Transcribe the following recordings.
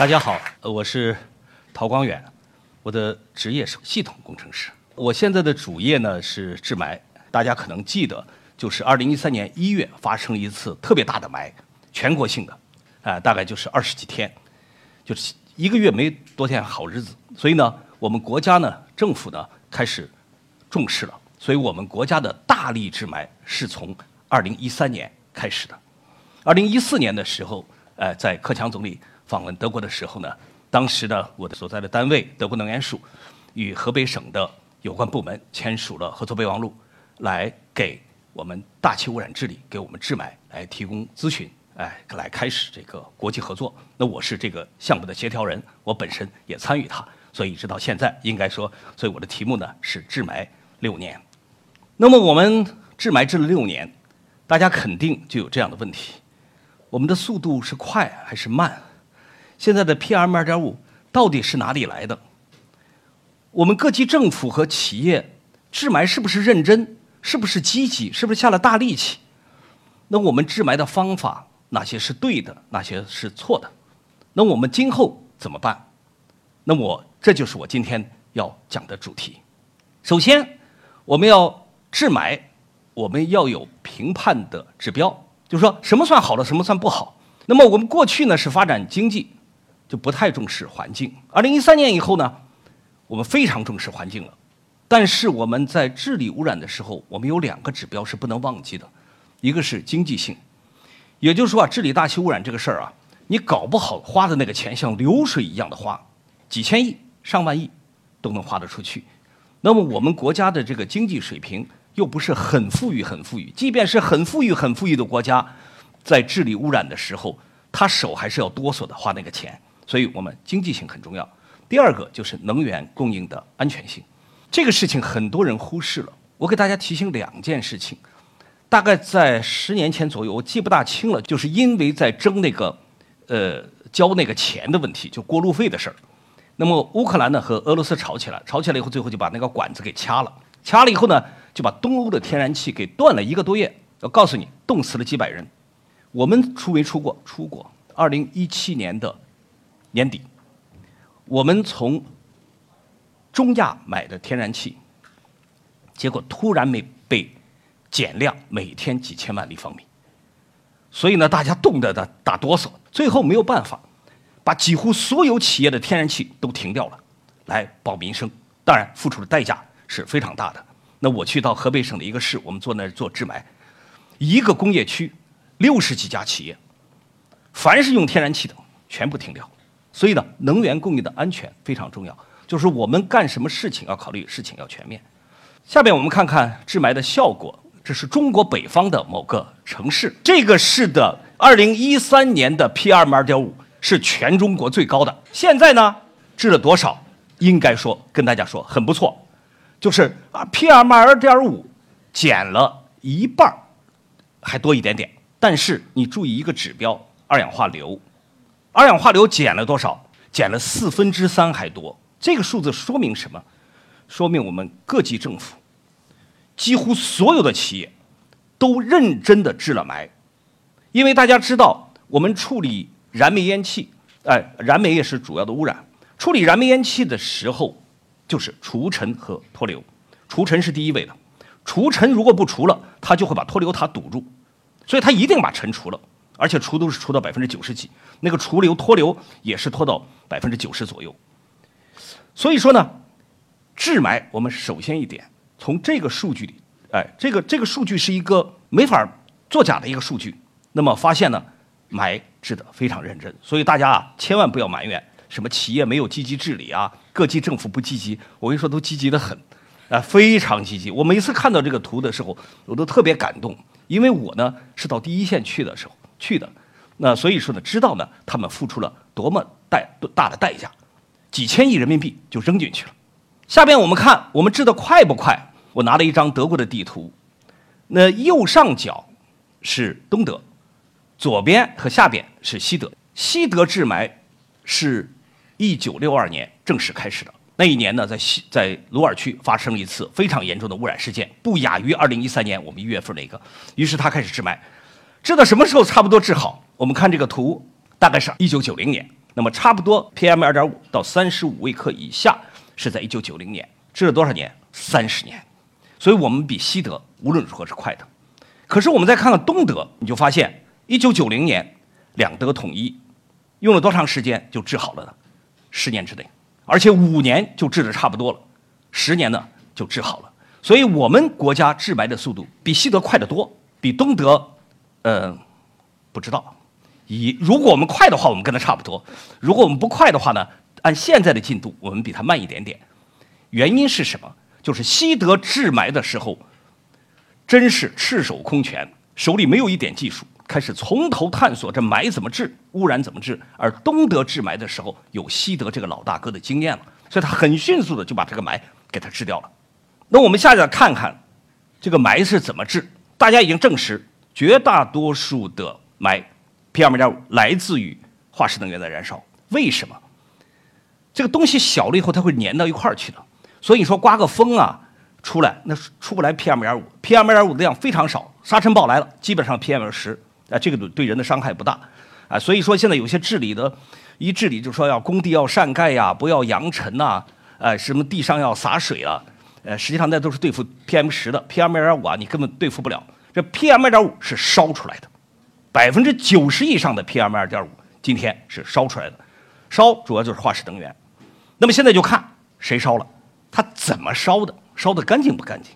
大家好，呃我是陶光远，我的职业是系统工程师。我现在的主业呢是治霾，大家可能记得，就是二零一三年一月发生一次特别大的霾，全国性的，啊、大概就是二十几天，就是一个月没多天好日子。所以呢，我们国家呢，政府呢开始重视了，所以我们国家的大力治霾是从二零一三年开始的。二零一四年的时候，呃，在克强总理访问德国的时候呢，当时呢，我的所在的单位德国能源署与河北省的有关部门签署了合作备忘录，来给我们大气污染治理、给我们治霾来提供咨询，哎，来开始这个国际合作。那我是这个项目的协调人，我本身也参与它，所以直到现在，应该说，所以我的题目呢是治霾六年。那么我们治霾治了六年，大家肯定就有这样的问题。我们的速度是快还是慢？现在的 PM 二点五到底是哪里来的？我们各级政府和企业治霾是不是认真？是不是积极？是不是下了大力气？那我们治霾的方法哪些是对的，哪些是错的？那我们今后怎么办？那我这就是我今天要讲的主题。首先，我们要治霾，我们要有评判的指标，就是说什么算好的，什么算不好。那么我们过去呢是发展经济，就不太重视环境。二零一三年以后呢，我们非常重视环境了。但是我们在治理污染的时候，我们有两个指标是不能忘记的，一个是经济性，也就是说啊，治理大气污染这个事儿啊，你搞不好花的那个钱像流水一样的花，几千亿、上万亿都能花得出去。那么我们国家的这个经济水平又不是很富裕、很富裕，即便是很富裕、很富裕的国家，在治理污染的时候，他手还是要哆嗦的花那个钱。所以我们经济性很重要。第二个就是能源供应的安全性，这个事情很多人忽视了。我给大家提醒两件事情，大概在十年前左右，我记不大清了，就是因为在争那个呃交那个钱的问题，就过路费的事儿。那么乌克兰呢和俄罗斯吵起来，吵起来以后，最后就把那个管子给掐了，掐了以后呢，就把东欧的天然气给断了一个多月。我告诉你，冻死了几百人。我们出没出过？出过。二零一七年的年底，我们从中亚买的天然气，结果突然没被减量，每天几千万立方米。所以呢，大家冻得打打哆嗦，最后没有办法，把几乎所有企业的天然气都停掉了，来保民生。当然，付出的代价是非常大的。那我去到河北省的一个市，我们坐那儿做治霾，一个工业区六十几家企业，凡是用天然气的全部停掉。所以呢，能源供应的安全非常重要，就是我们干什么事情要考虑事情要全面。下面我们看看治霾的效果。这是中国北方的某个城市，这个市的2013年的 PM 2.5是全中国最高的。现在呢，治了多少？应该说跟大家说很不错，就是啊 PM 2.5减了一半儿还多一点点。但是你注意一个指标，二氧化硫，二氧化硫减了多少？减了四分之三还多。这个数字说明什么？说明我们各级政府。几乎所有的企业都认真的治了霾，因为大家知道，我们处理燃煤烟气，哎，燃煤也是主要的污染。处理燃煤烟气的时候，就是除尘和脱硫，除尘是第一位的。除尘如果不除了，它就会把脱硫塔堵住，所以它一定把尘除了，而且除都是除到百分之九十几，那个除硫脱硫也是脱到百分之九十左右。所以说呢，治霾我们首先一点。从这个数据里，哎，这个这个数据是一个没法作假的一个数据。那么发现呢，霾治得非常认真，所以大家啊，千万不要埋怨什么企业没有积极治理啊，各级政府不积极。我跟你说，都积极的很，啊，非常积极。我每次看到这个图的时候，我都特别感动，因为我呢是到第一线去的时候去的，那所以说呢，知道呢他们付出了多么代大的代价，几千亿人民币就扔进去了。下边我们看我们治得快不快？我拿了一张德国的地图，那右上角是东德，左边和下边是西德。西德治霾是一九六二年正式开始的。那一年呢，在西在鲁尔区发生了一次非常严重的污染事件，不亚于二零一三年我们一月份那个。于是他开始治霾，治到什么时候差不多治好？我们看这个图，大概是一九九零年。那么差不多 PM 二点五到三十五微克以下是在一九九零年，治了多少年？三十年。所以我们比西德无论如何是快的。可是我们再看看东德，你就发现一九九零年两德统一，用了多长时间就治好了呢？十年之内，而且五年就治的差不多了，十年呢就治好了。所以我们国家治霾的速度比西德快得多，比东德，呃，不知道。以如果我们快的话，我们跟他差不多；如果我们不快的话呢，按现在的进度，我们比他慢一点点。原因是什么？就是西德治霾的时候，真是赤手空拳，手里没有一点技术，开始从头探索这霾怎么治，污染怎么治。而东德治霾的时候，有西德这个老大哥的经验了，所以他很迅速的就把这个霾给它治掉了。那我们下来看看，这个霾是怎么治？大家已经证实，绝大多数的霾 PM2.5 来自于化石能源的燃烧。为什么？这个东西小了以后，它会粘到一块儿去的。所以你说刮个风啊，出来那出不来 PM2.5，PM2.5 的量非常少，沙尘暴来了，基本上 PM 十，啊，这个对人的伤害不大，啊，所以说现在有些治理的，一治理就说要工地要扇盖呀，不要扬尘呐，呃，什么地上要洒水啊，呃，实际上那都是对付 PM 十的，PM2.5 啊，你根本对付不了，这 PM2.5 是烧出来的，百分之九十以上的 PM2.5 今天是烧出来的，烧主要就是化石能源，那么现在就看谁烧了。它怎么烧的？烧的干净不干净？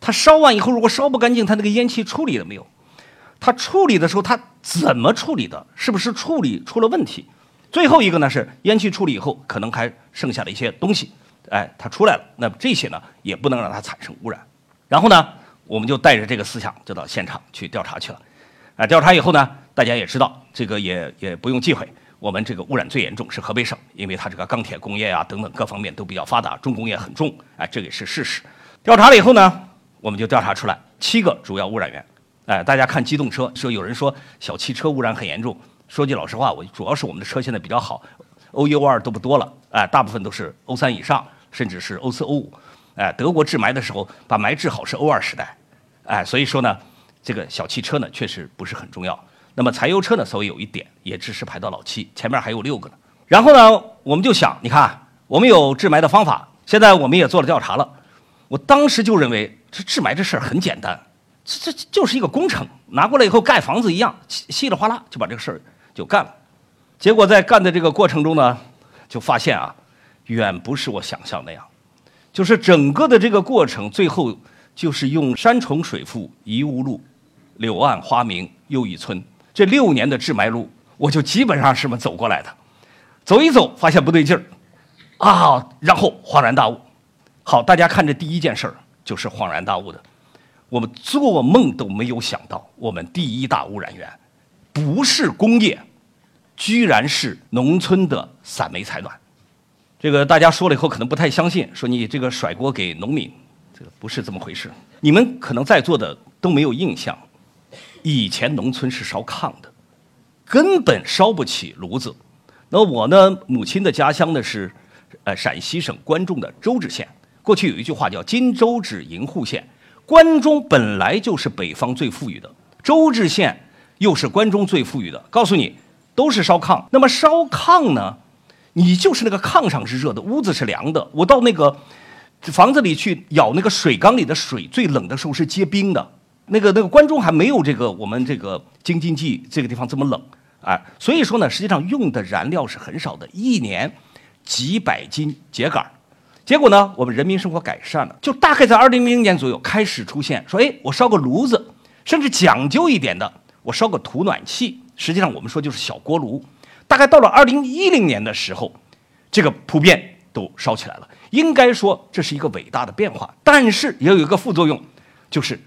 它烧完以后，如果烧不干净，它那个烟气处理了没有？它处理的时候，它怎么处理的？是不是处理出了问题？最后一个呢是烟气处理以后，可能还剩下了一些东西，哎，它出来了。那这些呢，也不能让它产生污染。然后呢，我们就带着这个思想就到现场去调查去了。啊，调查以后呢，大家也知道，这个也也不用忌讳。我们这个污染最严重是河北省，因为它这个钢铁工业啊等等各方面都比较发达，重工业很重，哎，这也是事实。调查了以后呢，我们就调查出来七个主要污染源。哎，大家看机动车，说有人说小汽车污染很严重。说句老实话，我主要是我们的车现在比较好，O 一 O 二都不多了，哎，大部分都是 O 三以上，甚至是 O 四 O 五。哎，德国治霾的时候把霾治好是 O 二时代，哎，所以说呢，这个小汽车呢确实不是很重要。那么柴油车呢，稍微有一点，也只是排到老七，前面还有六个呢。然后呢，我们就想，你看，我们有治霾的方法，现在我们也做了调查了。我当时就认为，这治霾这事儿很简单，这这就是一个工程，拿过来以后盖房子一样，稀稀里哗啦就把这个事儿就干了。结果在干的这个过程中呢，就发现啊，远不是我想象那样，就是整个的这个过程，最后就是用山重水复疑无路，柳暗花明又一村。这六年的治霾路，我就基本上是这么走过来的，走一走发现不对劲儿，啊，然后恍然大悟。好，大家看这第一件事儿就是恍然大悟的，我们做梦都没有想到，我们第一大污染源不是工业，居然是农村的散煤采暖。这个大家说了以后可能不太相信，说你这个甩锅给农民，不是这么回事。你们可能在座的都没有印象。以前农村是烧炕的，根本烧不起炉子。那我呢，母亲的家乡呢是，呃，陕西省关中的周至县。过去有一句话叫“金周至银户县”，关中本来就是北方最富裕的，周至县又是关中最富裕的。告诉你，都是烧炕。那么烧炕呢，你就是那个炕上是热的，屋子是凉的。我到那个房子里去舀那个水缸里的水，最冷的时候是结冰的。那个那个关中还没有这个我们这个京津冀这个地方这么冷，哎，所以说呢，实际上用的燃料是很少的，一年几百斤秸秆结果呢，我们人民生活改善了，就大概在二零零零年左右开始出现，说哎，我烧个炉子，甚至讲究一点的，我烧个土暖气，实际上我们说就是小锅炉。大概到了二零一零年的时候，这个普遍都烧起来了。应该说这是一个伟大的变化，但是也有一个副作用，就是。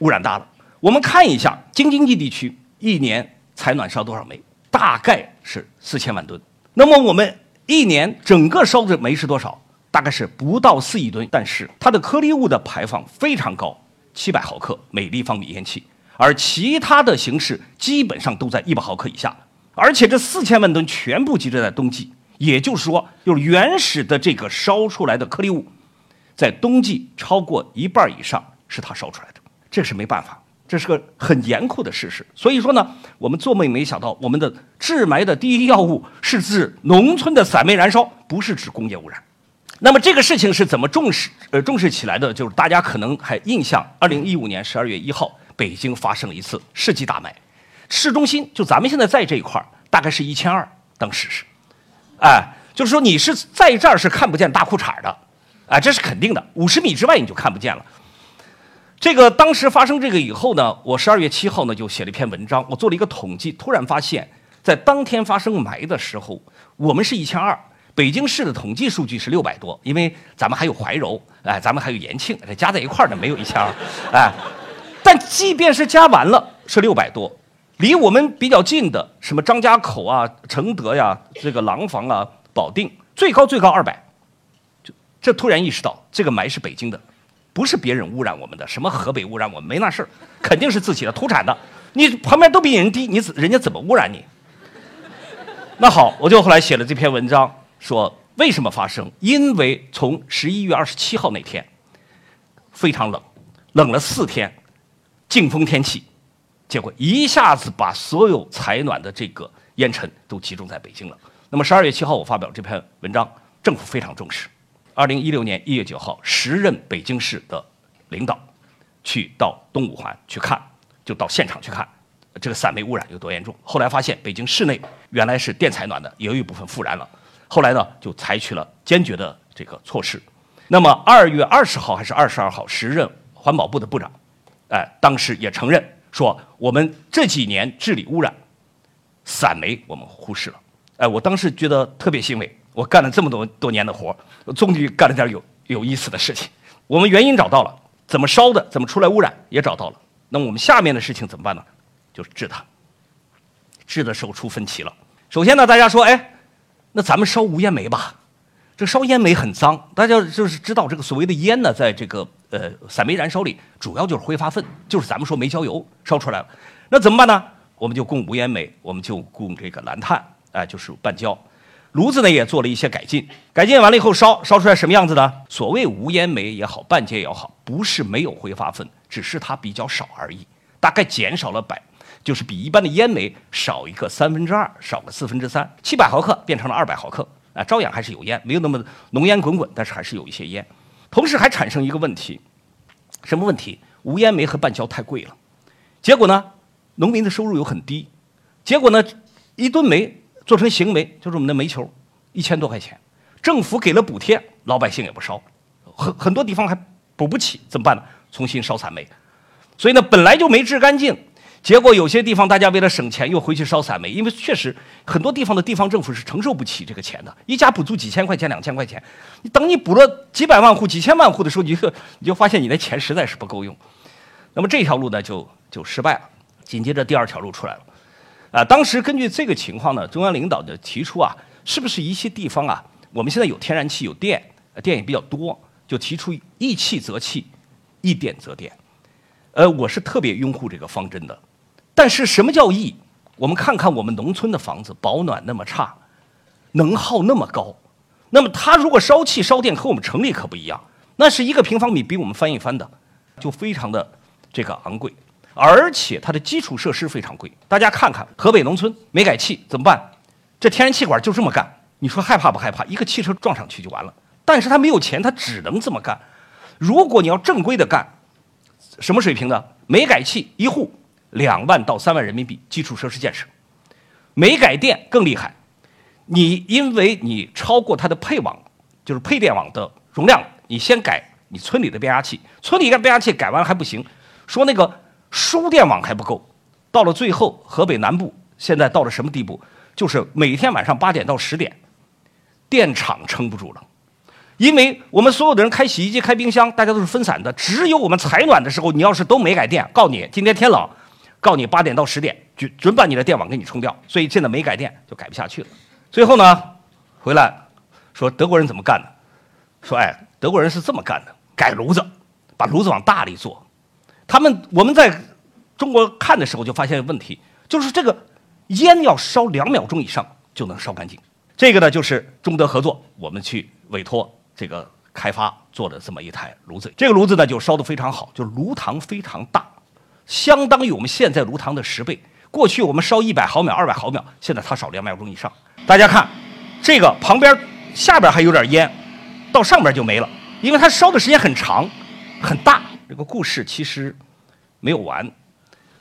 污染大了，我们看一下京津冀地区一年采暖烧多少煤，大概是四千万吨。那么我们一年整个烧的煤是多少？大概是不到四亿吨。但是它的颗粒物的排放非常高，七百毫克每立方米烟气，而其他的形式基本上都在一百毫克以下。而且这四千万吨全部集中在冬季，也就是说，就是原始的这个烧出来的颗粒物，在冬季超过一半以上是它烧出来的。这是没办法，这是个很严酷的事实。所以说呢，我们做梦也没想到，我们的治霾的第一要务是指农村的散煤燃烧，不是指工业污染。那么这个事情是怎么重视呃重视起来的？就是大家可能还印象，二零一五年十二月一号，北京发生了一次世纪大霾，市中心就咱们现在在这一块儿，大概是一千二，当时是，哎，就是说你是在这儿是看不见大裤衩的，哎，这是肯定的，五十米之外你就看不见了。这个当时发生这个以后呢，我十二月七号呢就写了一篇文章，我做了一个统计，突然发现，在当天发生霾的时候，我们是一千二，北京市的统计数据是六百多，因为咱们还有怀柔，哎，咱们还有延庆，这加在一块儿呢没有一千二，哎，但即便是加完了是六百多，离我们比较近的什么张家口啊、承德呀、这个廊坊啊、保定，最高最高二百，就这突然意识到这个霾是北京的。不是别人污染我们的，什么河北污染我们没那事儿，肯定是自己的土产的。你旁边都比人低，你怎人家怎么污染你？那好，我就后来写了这篇文章，说为什么发生？因为从十一月二十七号那天非常冷，冷了四天，劲风天气，结果一下子把所有采暖的这个烟尘都集中在北京了。那么十二月七号我发表这篇文章，政府非常重视。二零一六年一月九号，时任北京市的领导去到东五环去看，就到现场去看这个散煤污染有多严重。后来发现，北京市内原来是电采暖的，也有一部分复燃了。后来呢，就采取了坚决的这个措施。那么二月二十号还是二十二号，时任环保部的部长，哎，当时也承认说，我们这几年治理污染，散煤我们忽视了。哎，我当时觉得特别欣慰。我干了这么多多年的活终于干了点有有意思的事情。我们原因找到了，怎么烧的，怎么出来污染也找到了。那么我们下面的事情怎么办呢？就是治它。治的时候出分歧了。首先呢，大家说，哎，那咱们烧无烟煤吧。这烧烟煤很脏，大家就是知道这个所谓的烟呢，在这个呃散煤燃烧里，主要就是挥发粪，就是咱们说煤焦油烧出来了。那怎么办呢？我们就供无烟煤，我们就供这个蓝碳，哎，就是半焦。炉子呢也做了一些改进，改进完了以后烧烧出来什么样子呢？所谓无烟煤也好，半截也好，不是没有挥发分，只是它比较少而已，大概减少了百，就是比一般的烟煤少一个三分之二，少个四分之三，七百毫克变成了二百毫克，啊，照样还是有烟，没有那么浓烟滚滚，但是还是有一些烟。同时还产生一个问题，什么问题？无烟煤和半焦太贵了，结果呢，农民的收入又很低，结果呢，一吨煤。做成行煤就是我们的煤球，一千多块钱，政府给了补贴，老百姓也不烧，很很多地方还补不起，怎么办呢？重新烧散煤，所以呢，本来就没治干净，结果有些地方大家为了省钱又回去烧散煤，因为确实很多地方的地方政府是承受不起这个钱的，一家补助几千块钱、两千块钱，你等你补了几百万户、几千万户的时候，你就你就发现你的钱实在是不够用，那么这条路呢就就失败了，紧接着第二条路出来了。啊，当时根据这个情况呢，中央领导就提出啊，是不是一些地方啊，我们现在有天然气有电，电也比较多，就提出一气则气，一电则电。呃，我是特别拥护这个方针的。但是什么叫易？我们看看我们农村的房子保暖那么差，能耗那么高，那么它如果烧气烧电和我们城里可不一样，那是一个平方米比我们翻一番的，就非常的这个昂贵。而且它的基础设施非常贵，大家看看河北农村煤改气怎么办？这天然气管就这么干，你说害怕不害怕？一个汽车撞上去就完了。但是他没有钱，他只能这么干。如果你要正规的干，什么水平呢？煤改气一户两万到三万人民币基础设施建设，煤改电更厉害。你因为你超过它的配网，就是配电网的容量，你先改你村里的变压器，村里的变压器改完还不行，说那个。输电网还不够，到了最后，河北南部现在到了什么地步？就是每天晚上八点到十点，电厂撑不住了，因为我们所有的人开洗衣机、开冰箱，大家都是分散的，只有我们采暖的时候，你要是都没改电，告你今天天冷，告你八点到十点准准把你的电网给你冲掉，所以现在没改电就改不下去了。最后呢，回来说德国人怎么干的？说哎，德国人是这么干的，改炉子，把炉子往大里做。他们我们在中国看的时候就发现问题，就是这个烟要烧两秒钟以上就能烧干净。这个呢就是中德合作，我们去委托这个开发做的这么一台炉子。这个炉子呢就烧得非常好，就炉膛非常大，相当于我们现在炉膛的十倍。过去我们烧一百毫秒、二百毫秒，现在它烧两秒钟以上。大家看，这个旁边下边还有点烟，到上边就没了，因为它烧的时间很长、很大。这个故事其实没有完。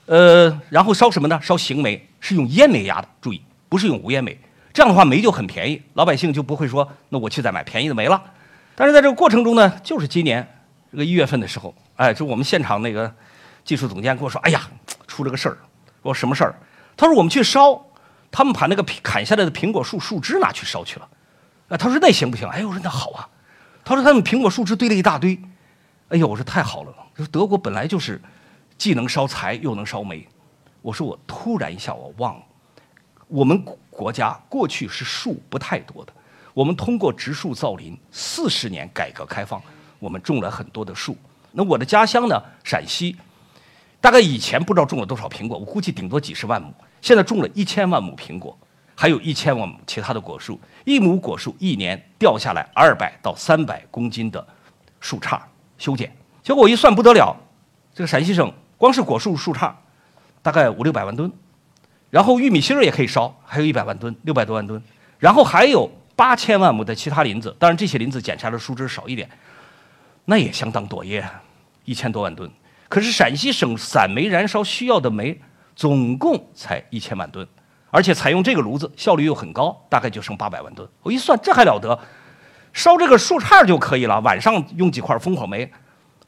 呃，然后烧什么呢？烧行煤，是用烟煤压的，注意，不是用无烟煤。这样的话，煤就很便宜，老百姓就不会说，那我去再买便宜的煤了。但是在这个过程中呢，就是今年这个一月份的时候，哎，就我们现场那个技术总监跟我说，哎呀，出了个事儿。我说什么事儿？他说我们去烧，他们把那个砍下来的苹果树树枝拿去烧去了。啊，他说那行不行？哎呦，我说那好啊。他说他们苹果树枝堆了一大堆。哎呦，我说太好了。说德国本来就是既能烧柴又能烧煤。我说我突然一下我忘了，我们国家过去是树不太多的。我们通过植树造林，四十年改革开放，我们种了很多的树。那我的家乡呢，陕西。大概以前不知道种了多少苹果，我估计顶多几十万亩。现在种了一千万亩苹果，还有一千万亩其他的果树。一亩果树一年掉下来二百到三百公斤的树杈修剪。结果我一算不得了，这个陕西省光是果树树杈大概五六百万吨，然后玉米芯儿也可以烧，还有一百万吨，六百多万吨。然后还有八千万亩的其他林子，当然这些林子剪下的树枝少一点，那也相当多耶，一千多万吨。可是陕西省散煤燃烧需要的煤总共才一千万吨，而且采用这个炉子效率又很高，大概就剩八百万吨。我一算，这还了得？烧这个树杈就可以了，晚上用几块烽火煤。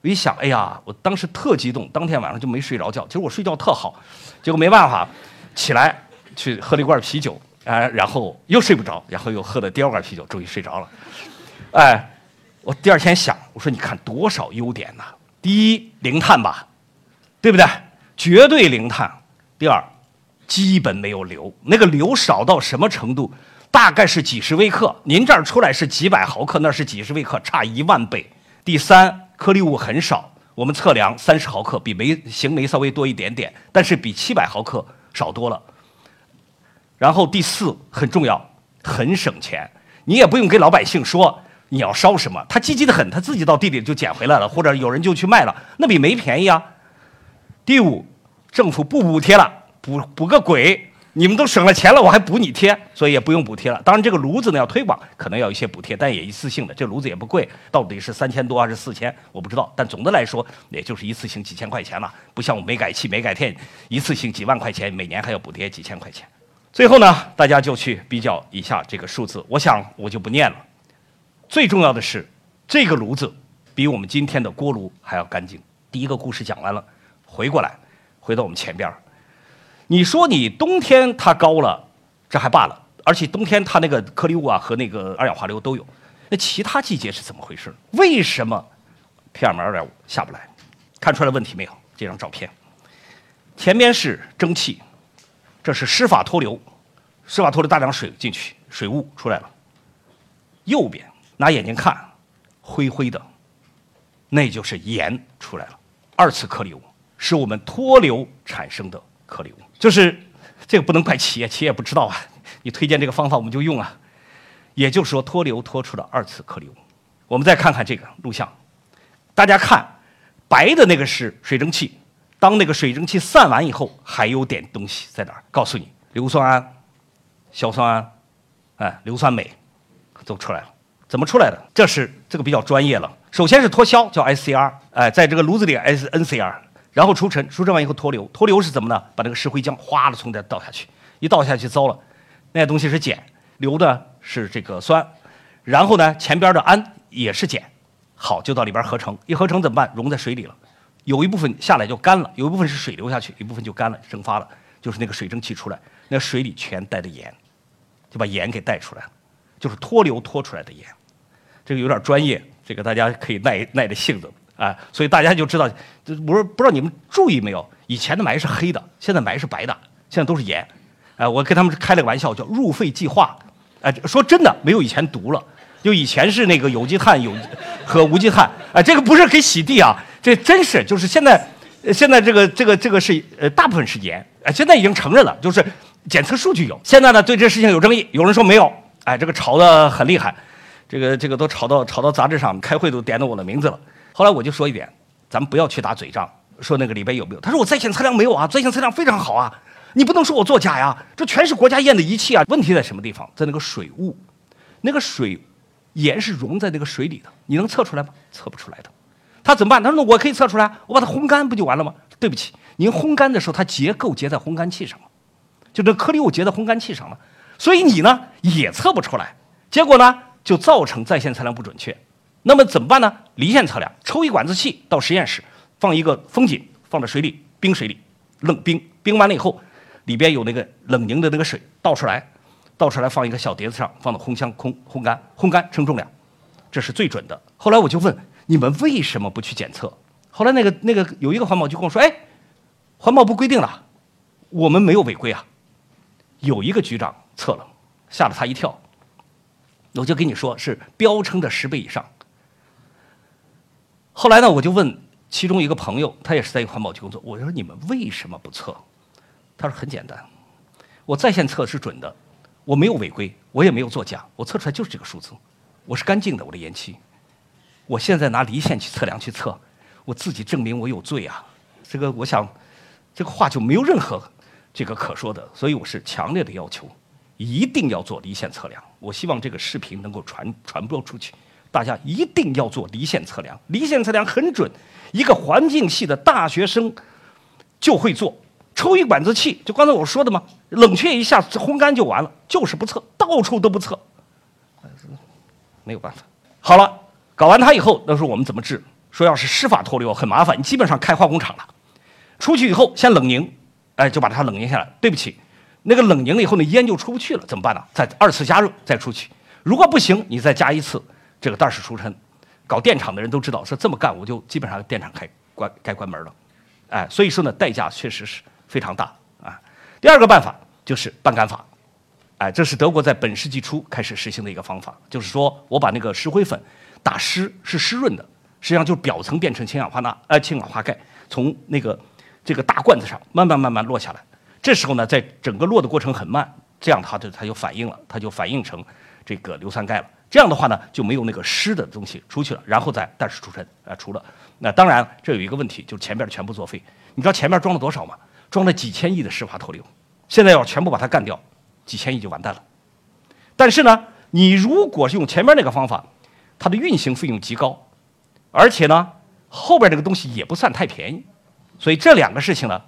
我一想，哎呀，我当时特激动，当天晚上就没睡着觉。其实我睡觉特好，结果没办法，起来去喝了一罐啤酒，哎，然后又睡不着，然后又喝了第二罐啤酒，终于睡着了。哎，我第二天想，我说你看多少优点呐！第一零碳吧，对不对？绝对零碳。第二，基本没有硫，那个硫少到什么程度？大概是几十微克。您这儿出来是几百毫克，那是几十微克，差一万倍。第三，颗粒物很少，我们测量三十毫克，比煤行煤稍微多一点点，但是比七百毫克少多了。然后第四很重要，很省钱，你也不用给老百姓说。你要烧什么？他积极的很，他自己到地里就捡回来了，或者有人就去卖了，那比煤便宜啊。第五，政府不补贴了，补补个鬼！你们都省了钱了，我还补你贴，所以也不用补贴了。当然，这个炉子呢要推广，可能要一些补贴，但也一次性的。这炉子也不贵，到底是三千多还是四千，我不知道。但总的来说，也就是一次性几千块钱了，不像我煤改气、煤改电，一次性几万块钱，每年还要补贴几千块钱。最后呢，大家就去比较一下这个数字，我想我就不念了。最重要的是，这个炉子比我们今天的锅炉还要干净。第一个故事讲完了，回过来，回到我们前边儿。你说你冬天它高了，这还罢了，而且冬天它那个颗粒物啊和那个二氧化硫都有。那其他季节是怎么回事？为什么 PM 二点五下不来？看出来问题没有？这张照片，前面是蒸汽，这是湿法脱硫，湿法脱硫大量水进去，水雾出来了。右边。拿眼睛看，灰灰的，那就是盐出来了。二次颗粒物是我们脱硫产生的颗粒物，就是这个不能怪企业，企业不知道啊。你推荐这个方法，我们就用啊。也就是说，脱硫脱出了二次颗粒物。我们再看看这个录像，大家看，白的那个是水蒸气，当那个水蒸气散完以后，还有点东西在哪儿？告诉你，硫酸铵、硝酸铵，哎，硫酸镁都出来了。怎么出来的？这是这个比较专业了。首先是脱硝，叫 SCR，哎，在这个炉子里 S NCR，然后除尘，除尘完以后脱硫，脱硫是怎么呢？把那个石灰浆哗的从这倒下去，一倒下去糟了，那东西是碱，硫呢是这个酸，然后呢前边的氨也是碱，好就到里边合成，一合成怎么办？溶在水里了，有一部分下来就干了，有一部分是水流下去，一部分就干了蒸发了，就是那个水蒸气出来，那水里全带着盐，就把盐给带出来了。就是脱硫脱出来的盐，这个有点专业，这个大家可以耐耐着性子啊。所以大家就知道，我说不知道你们注意没有？以前的霾是黑的，现在霾是白的，现在都是盐。哎，我跟他们开了个玩笑，叫入肺即化。哎，说真的，没有以前毒了。就以前是那个有机碳有和无机碳，哎，这个不是给洗地啊，这真是就是现在现在这个这个这个是呃大部分是盐，哎，现在已经承认了，就是检测数据有。现在呢，对这事情有争议，有人说没有。哎，这个吵得很厉害，这个这个都吵到吵到杂志上开会都点到我的名字了。后来我就说一点，咱们不要去打嘴仗，说那个里边有没有？他说我在线测量没有啊，在线测量非常好啊，你不能说我作假呀，这全是国家验的仪器啊。问题在什么地方？在那个水雾，那个水盐是溶在那个水里的，你能测出来吗？测不出来的。他怎么办？他说那我可以测出来，我把它烘干不就完了吗？对不起，您烘干的时候它结构结在烘干器上了，就这颗粒物结在烘干器上了，所以你呢也测不出来，结果呢就造成在线测量不准确。那么怎么办呢？离线测量，抽一管子气到实验室，放一个风井，放在水里，冰水里，冷冰，冰完了以后，里边有那个冷凝的那个水倒出来，倒出来放一个小碟子上，放到烘箱空烘干，烘干称重量，这是最准的。后来我就问。你们为什么不去检测？后来那个那个有一个环保局跟我说：“哎，环保部规定了，我们没有违规啊。”有一个局长测了，吓了他一跳。我就跟你说是标称的十倍以上。后来呢，我就问其中一个朋友，他也是在一个环保局工作，我说：“你们为什么不测？”他说：“很简单，我在线测是准的，我没有违规，我也没有作假，我测出来就是这个数字，我是干净的，我的烟气。”我现在拿离线去测量去测，我自己证明我有罪啊！这个我想，这个话就没有任何这个可说的，所以我是强烈的要求，一定要做离线测量。我希望这个视频能够传传播出去，大家一定要做离线测量。离线测量很准，一个环境系的大学生就会做，抽一管子气，就刚才我说的嘛，冷却一下烘干就完了，就是不测，到处都不测，没有办法。好了。搞完它以后，那时候我们怎么治？说要是湿法脱硫很麻烦，你基本上开化工厂了。出去以后先冷凝，哎，就把它冷凝下来。对不起，那个冷凝了以后，那烟就出不去了，怎么办呢？再二次加热再出去。如果不行，你再加一次这个袋式除尘。搞电厂的人都知道，是这么干，我就基本上电厂开关该关门了。哎，所以说呢，代价确实是非常大啊。第二个办法就是半干法，哎，这是德国在本世纪初开始实行的一个方法，就是说我把那个石灰粉。打湿是湿润的，实际上就是表层变成氢氧化钠，呃，氢氧化钙从那个这个大罐子上慢慢慢慢落下来。这时候呢，在整个落的过程很慢，这样它就它就反应了，它就反应成这个硫酸钙了。这样的话呢，就没有那个湿的东西出去了，然后再袋式除尘啊除了。那当然这有一个问题，就是前面全部作废。你知道前面装了多少吗？装了几千亿的湿化脱硫，现在要全部把它干掉，几千亿就完蛋了。但是呢，你如果是用前面那个方法，它的运行费用极高，而且呢，后边这个东西也不算太便宜，所以这两个事情呢，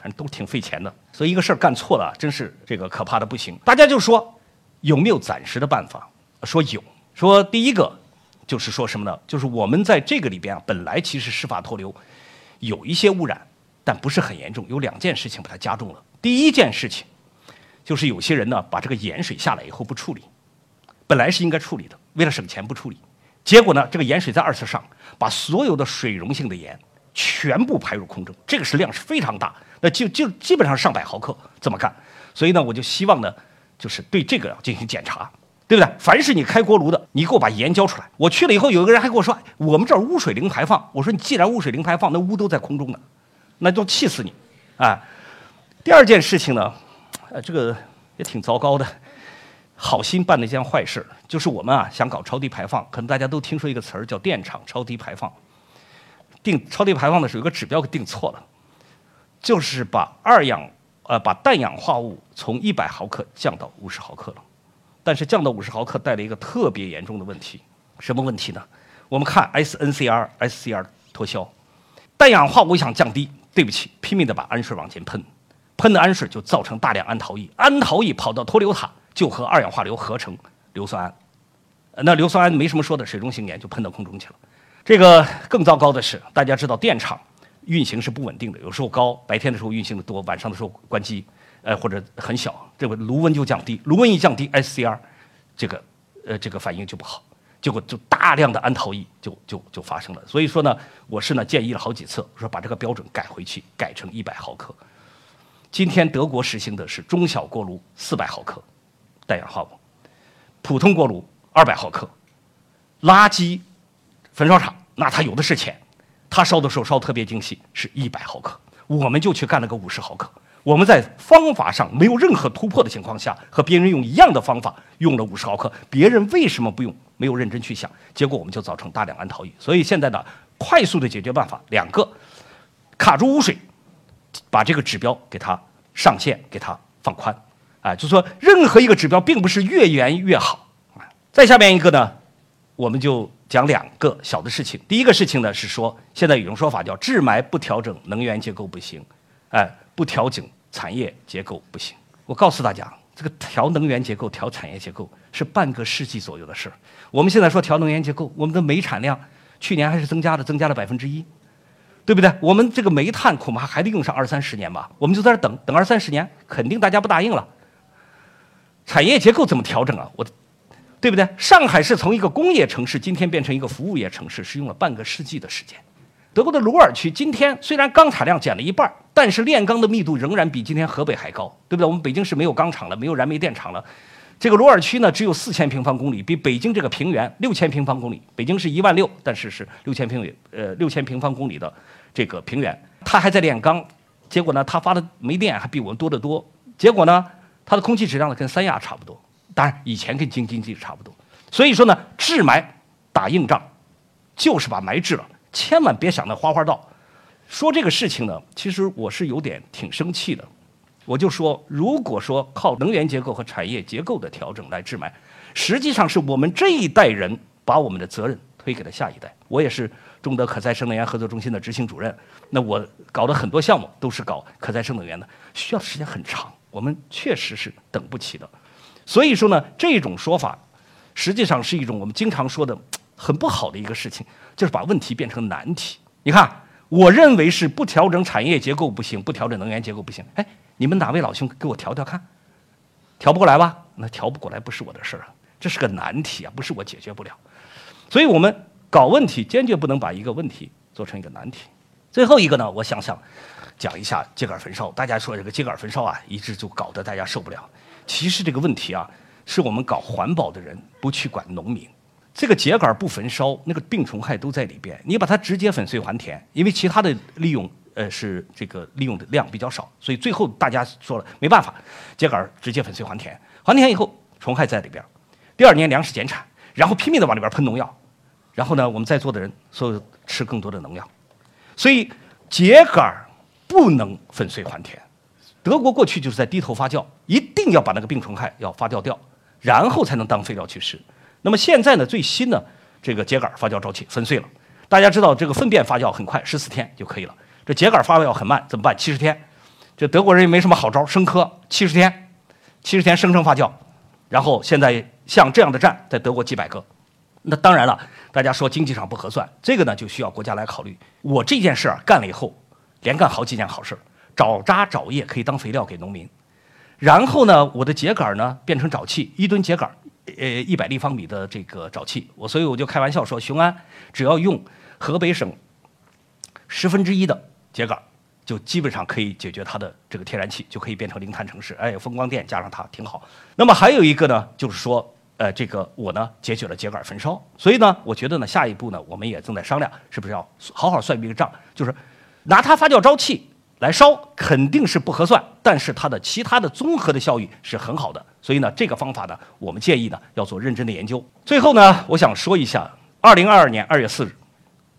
反正都挺费钱的。所以一个事儿干错了，真是这个可怕的不行。大家就说有没有暂时的办法？说有。说第一个就是说什么呢？就是我们在这个里边啊，本来其实湿法脱硫有一些污染，但不是很严重。有两件事情把它加重了。第一件事情就是有些人呢，把这个盐水下来以后不处理，本来是应该处理的。为了省钱不处理，结果呢，这个盐水在二次上把所有的水溶性的盐全部排入空中，这个是量是非常大，那就就基本上上百毫克这么干。所以呢，我就希望呢，就是对这个要进行检查，对不对？凡是你开锅炉的，你给我把盐交出来。我去了以后，有一个人还跟我说，我们这儿污水零排放。我说你既然污水零排放，那污都在空中呢，那就气死你，啊！第二件事情呢，呃，这个也挺糟糕的。好心办了一件坏事，就是我们啊想搞超低排放，可能大家都听说一个词儿叫电厂超低排放。定超低排放的时候有个指标给定错了，就是把二氧呃把氮氧化物从一百毫克降到五十毫克了，但是降到五十毫克带来一个特别严重的问题，什么问题呢？我们看 SNCR、SCR 脱硝，氮氧化物想降低，对不起，拼命的把氨水往前喷，喷的氨水就造成大量氨逃逸，氨逃逸跑到脱硫塔。就和二氧化硫合成硫酸铵，那硫酸铵没什么说的，水中性盐就喷到空中去了。这个更糟糕的是，大家知道电厂运行是不稳定的，有时候高，白天的时候运行的多，晚上的时候关机，呃或者很小，这个炉温就降低，炉温一降低，SCR 这个呃这个反应就不好，结果就大量的氨逃逸就就就发生了。所以说呢，我是呢建议了好几次，说把这个标准改回去，改成一百毫克。今天德国实行的是中小锅炉四百毫克。氮氧化物，普通锅炉二百毫克，垃圾焚烧厂那它有的是钱，它烧的时候烧特别精细，是一百毫克，我们就去干了个五十毫克。我们在方法上没有任何突破的情况下，和别人用一样的方法用了五十毫克，别人为什么不用？没有认真去想，结果我们就造成大量氨逃逸。所以现在呢，快速的解决办法两个，卡住污水，把这个指标给它上限，给它放宽。啊，就说任何一个指标并不是越严越好。再下面一个呢，我们就讲两个小的事情。第一个事情呢是说，现在有种说法叫治霾不调整能源结构不行，哎，不调整产业结构不行。我告诉大家，这个调能源结构、调产业结构是半个世纪左右的事儿。我们现在说调能源结构，我们的煤产量去年还是增加的，增加了百分之一，对不对？我们这个煤炭恐怕还得用上二三十年吧，我们就在这等等二三十年，肯定大家不答应了。产业结构怎么调整啊？我，对不对？上海是从一个工业城市今天变成一个服务业城市，是用了半个世纪的时间。德国的鲁尔区今天虽然钢产量减了一半，但是炼钢的密度仍然比今天河北还高，对不对？我们北京市没有钢厂了，没有燃煤电厂了。这个鲁尔区呢，只有四千平方公里，比北京这个平原六千平方公里。北京是一万六，但是是六千平米呃六千平方公里的这个平原，它还在炼钢，结果呢，它发的煤电还比我们多得多。结果呢？它的空气质量呢，跟三亚差不多，当然以前跟京津冀差不多。所以说呢，治霾打硬仗，就是把霾治了，千万别想那花花道。说这个事情呢，其实我是有点挺生气的。我就说，如果说靠能源结构和产业结构的调整来治霾，实际上是我们这一代人把我们的责任推给了下一代。我也是中德可再生能源合作中心的执行主任，那我搞的很多项目都是搞可再生能源的，需要时间很长。我们确实是等不起的，所以说呢，这种说法实际上是一种我们经常说的很不好的一个事情，就是把问题变成难题。你看，我认为是不调整产业结构不行，不调整能源结构不行。哎，你们哪位老兄给我调调看？调不过来吧？那调不过来不是我的事儿啊，这是个难题啊，不是我解决不了。所以我们搞问题，坚决不能把一个问题做成一个难题。最后一个呢，我想想。讲一下秸秆焚烧，大家说这个秸秆焚烧啊，一直就搞得大家受不了。其实这个问题啊，是我们搞环保的人不去管农民。这个秸秆不焚烧，那个病虫害都在里边。你把它直接粉碎还田，因为其他的利用，呃，是这个利用的量比较少，所以最后大家说了没办法，秸秆直接粉碎还田。还田以后，虫害在里边，第二年粮食减产，然后拼命的往里边喷农药，然后呢，我们在座的人所有吃更多的农药，所以秸秆。不能粉碎还田，德国过去就是在低头发酵，一定要把那个病虫害要发酵掉，然后才能当肥料去施。那么现在呢，最新的这个秸秆发酵周期粉碎了，大家知道这个粪便发酵很快，十四天就可以了。这秸秆发酵很慢，怎么办？七十天。这德国人也没什么好招，生科七十天，七十天生成发酵，然后现在像这样的站在德国几百个。那当然了，大家说经济上不合算，这个呢就需要国家来考虑。我这件事儿干了以后。连干好几件好事儿找渣找叶可以当肥料给农民，然后呢，我的秸秆呢变成沼气，一吨秸秆，呃，一百立方米的这个沼气，我所以我就开玩笑说，雄安只要用河北省十分之一的秸秆，就基本上可以解决它的这个天然气，就可以变成零碳城市。哎，风光电加上它挺好。那么还有一个呢，就是说，呃，这个我呢解决了秸秆焚烧，所以呢，我觉得呢，下一步呢，我们也正在商量，是不是要好好算一笔账，就是。拿它发酵沼气来烧肯定是不合算，但是它的其他的综合的效益是很好的，所以呢，这个方法呢，我们建议呢要做认真的研究。最后呢，我想说一下，二零二二年二月四日，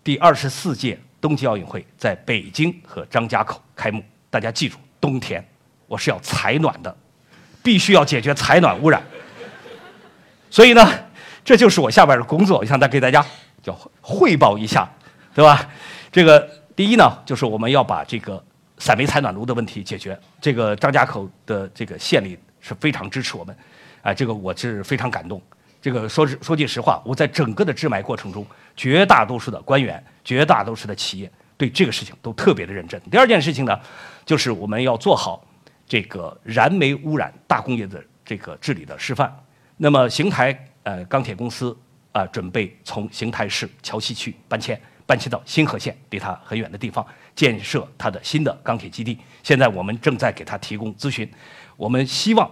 第二十四届冬季奥运会在北京和张家口开幕。大家记住，冬天我是要采暖的，必须要解决采暖污染。所以呢，这就是我下边的工作，我想再给大家叫汇报一下，对吧？这个。第一呢，就是我们要把这个散煤采暖炉的问题解决。这个张家口的这个县里是非常支持我们，啊，这个我是非常感动。这个说说句实话，我在整个的治霾过程中，绝大多数的官员、绝大多数的企业对这个事情都特别的认真。第二件事情呢，就是我们要做好这个燃煤污染大工业的这个治理的示范。那么邢台呃钢铁公司啊，准备从邢台市桥西区搬迁。搬迁到新河县，离它很远的地方，建设它的新的钢铁基地。现在我们正在给他提供咨询，我们希望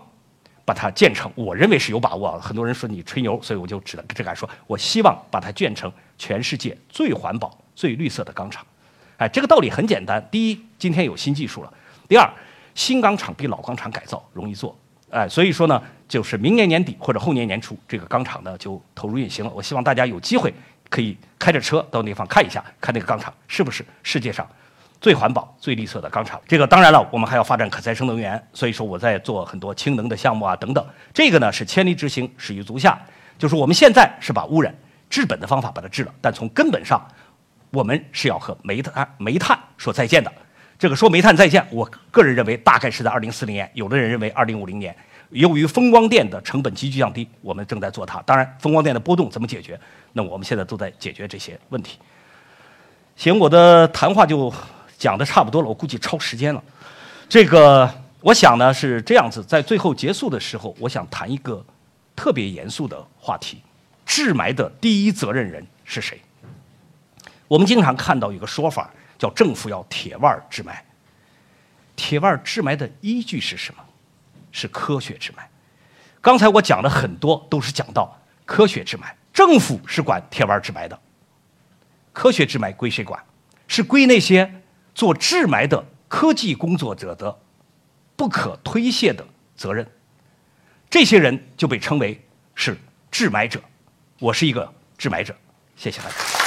把它建成。我认为是有把握。很多人说你吹牛，所以我就只能只敢说，我希望把它建成全世界最环保、最绿色的钢厂。哎，这个道理很简单。第一，今天有新技术了；第二，新钢厂比老钢厂改造容易做。哎，所以说呢，就是明年年底或者后年年初，这个钢厂呢就投入运行了。我希望大家有机会。可以开着车到那地方看一下，看那个钢厂是不是世界上最环保、最绿色的钢厂。这个当然了，我们还要发展可再生能源，所以说我在做很多氢能的项目啊等等。这个呢是千里之行，始于足下，就是我们现在是把污染治本的方法把它治了，但从根本上，我们是要和煤炭煤炭说再见的。这个说煤炭再见，我个人认为大概是在二零四零年，有的人认为二零五零年。由于风光电的成本急剧降低，我们正在做它。当然，风光电的波动怎么解决？那我们现在都在解决这些问题。行，我的谈话就讲的差不多了，我估计超时间了。这个，我想呢是这样子，在最后结束的时候，我想谈一个特别严肃的话题：治霾的第一责任人是谁？我们经常看到一个说法，叫政府要铁腕治霾。铁腕治霾的依据是什么？是科学治霾。刚才我讲的很多都是讲到科学治霾，政府是管铁腕治霾的。科学治霾归谁管？是归那些做治霾的科技工作者的不可推卸的责任。这些人就被称为是治霾者。我是一个治霾者。谢谢大家。